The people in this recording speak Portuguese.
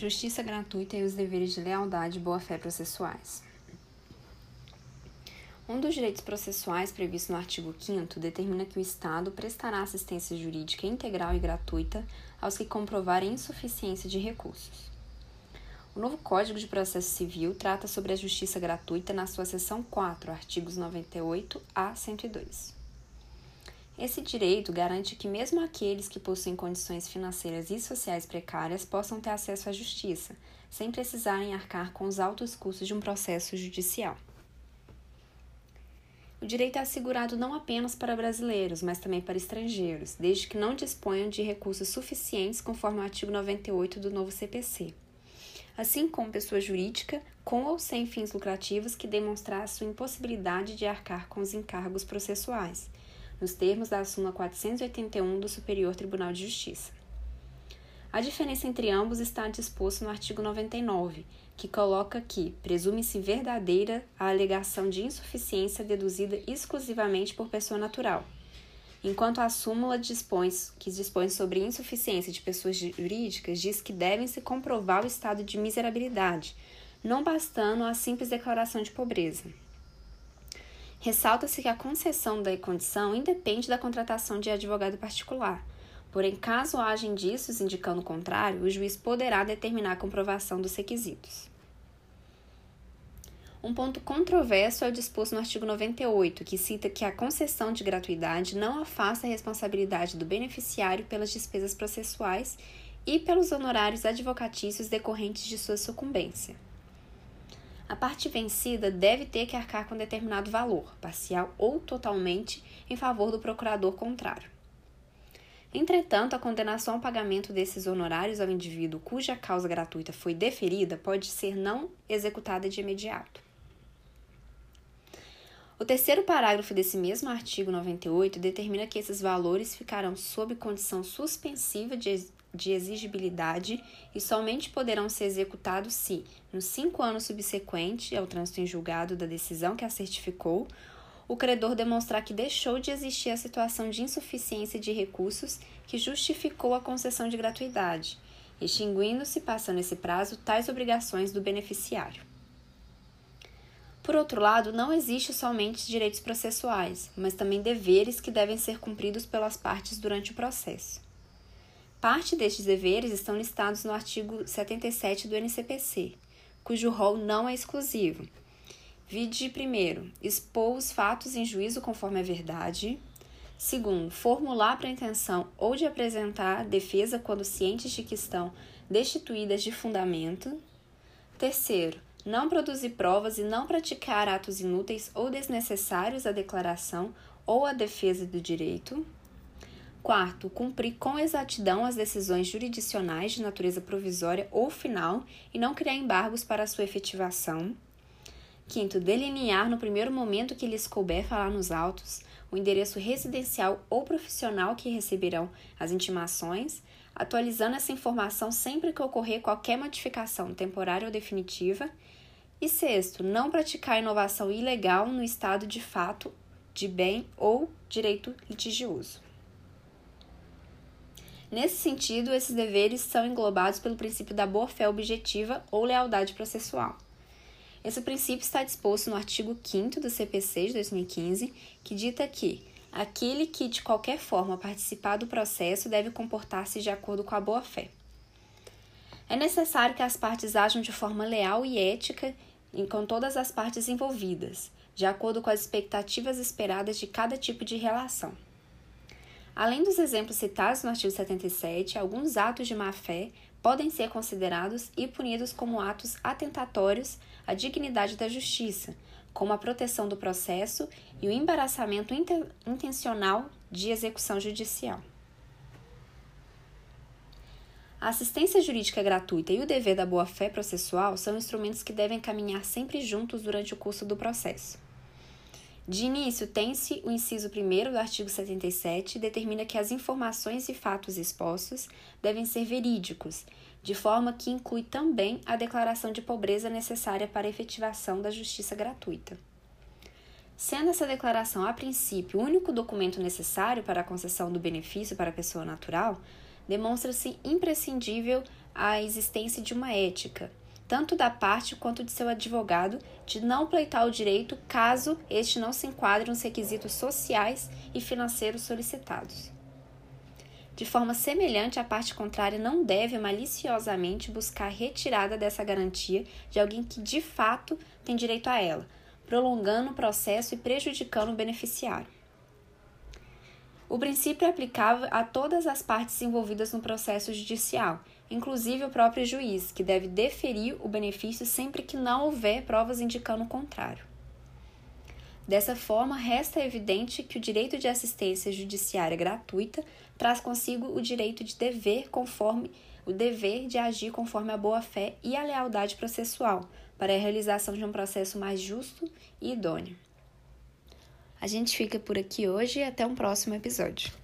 Justiça gratuita e os deveres de lealdade e boa-fé processuais. Um dos direitos processuais previsto no artigo 5 determina que o Estado prestará assistência jurídica integral e gratuita aos que comprovarem insuficiência de recursos. O novo Código de Processo Civil trata sobre a justiça gratuita na sua seção 4, artigos 98 a 102. Esse direito garante que mesmo aqueles que possuem condições financeiras e sociais precárias possam ter acesso à justiça, sem precisarem arcar com os altos custos de um processo judicial. O direito é assegurado não apenas para brasileiros, mas também para estrangeiros, desde que não disponham de recursos suficientes conforme o artigo 98 do novo CPC. Assim como pessoa jurídica, com ou sem fins lucrativos, que demonstrar sua impossibilidade de arcar com os encargos processuais, nos termos da súmula 481 do Superior Tribunal de Justiça. A diferença entre ambos está disposta no artigo 99, que coloca que presume-se verdadeira a alegação de insuficiência deduzida exclusivamente por pessoa natural, enquanto a súmula dispõe, que dispõe sobre insuficiência de pessoas jurídicas diz que devem se comprovar o estado de miserabilidade, não bastando a simples declaração de pobreza. Ressalta-se que a concessão da condição independe da contratação de advogado particular. Porém, caso haja indícios indicando o contrário, o juiz poderá determinar a comprovação dos requisitos. Um ponto controverso é o disposto no artigo 98, que cita que a concessão de gratuidade não afasta a responsabilidade do beneficiário pelas despesas processuais e pelos honorários advocatícios decorrentes de sua sucumbência a parte vencida deve ter que arcar com determinado valor, parcial ou totalmente, em favor do procurador contrário. Entretanto, a condenação ao pagamento desses honorários ao indivíduo cuja causa gratuita foi deferida pode ser não executada de imediato. O terceiro parágrafo desse mesmo artigo 98 determina que esses valores ficarão sob condição suspensiva de de exigibilidade e somente poderão ser executados se, nos cinco anos subsequentes ao trânsito em julgado da decisão que a certificou, o credor demonstrar que deixou de existir a situação de insuficiência de recursos que justificou a concessão de gratuidade, extinguindo-se, passando esse prazo, tais obrigações do beneficiário. Por outro lado, não existe somente direitos processuais, mas também deveres que devem ser cumpridos pelas partes durante o processo. Parte destes deveres estão listados no artigo 77 do NCPC, cujo rol não é exclusivo. Vide, primeiro, expor os fatos em juízo conforme a verdade. Segundo, formular pretensão ou de apresentar defesa quando cientes de que estão destituídas de fundamento. Terceiro, não produzir provas e não praticar atos inúteis ou desnecessários à declaração ou à defesa do direito. Quarto, cumprir com exatidão as decisões jurisdicionais de natureza provisória ou final e não criar embargos para sua efetivação. Quinto, delinear no primeiro momento que lhes couber falar nos autos o endereço residencial ou profissional que receberão as intimações, atualizando essa informação sempre que ocorrer qualquer modificação temporária ou definitiva. E sexto, não praticar inovação ilegal no estado de fato de bem ou direito litigioso. Nesse sentido, esses deveres são englobados pelo princípio da boa-fé objetiva ou lealdade processual. Esse princípio está disposto no artigo 5 do CPC de 2015, que dita que aquele que de qualquer forma participar do processo deve comportar-se de acordo com a boa-fé. É necessário que as partes ajam de forma leal e ética com todas as partes envolvidas, de acordo com as expectativas esperadas de cada tipo de relação. Além dos exemplos citados no artigo 77, alguns atos de má-fé podem ser considerados e punidos como atos atentatórios à dignidade da justiça, como a proteção do processo e o embaraçamento intencional de execução judicial. A assistência jurídica gratuita e o dever da boa-fé processual são instrumentos que devem caminhar sempre juntos durante o curso do processo. De início, tem-se o inciso 1 do artigo 77, determina que as informações e fatos expostos devem ser verídicos, de forma que inclui também a declaração de pobreza necessária para a efetivação da justiça gratuita. Sendo essa declaração, a princípio, o único documento necessário para a concessão do benefício para a pessoa natural, demonstra-se imprescindível a existência de uma ética, tanto da parte quanto de seu advogado, de não pleitar o direito caso este não se enquadre nos requisitos sociais e financeiros solicitados. De forma semelhante, a parte contrária não deve maliciosamente buscar retirada dessa garantia de alguém que de fato tem direito a ela, prolongando o processo e prejudicando o beneficiário. O princípio é aplicável a todas as partes envolvidas no processo judicial, inclusive o próprio juiz, que deve deferir o benefício sempre que não houver provas indicando o contrário. Dessa forma, resta evidente que o direito de assistência judiciária gratuita traz consigo o direito de dever conforme o dever de agir conforme a boa-fé e a lealdade processual, para a realização de um processo mais justo e idôneo. A gente fica por aqui hoje e até um próximo episódio.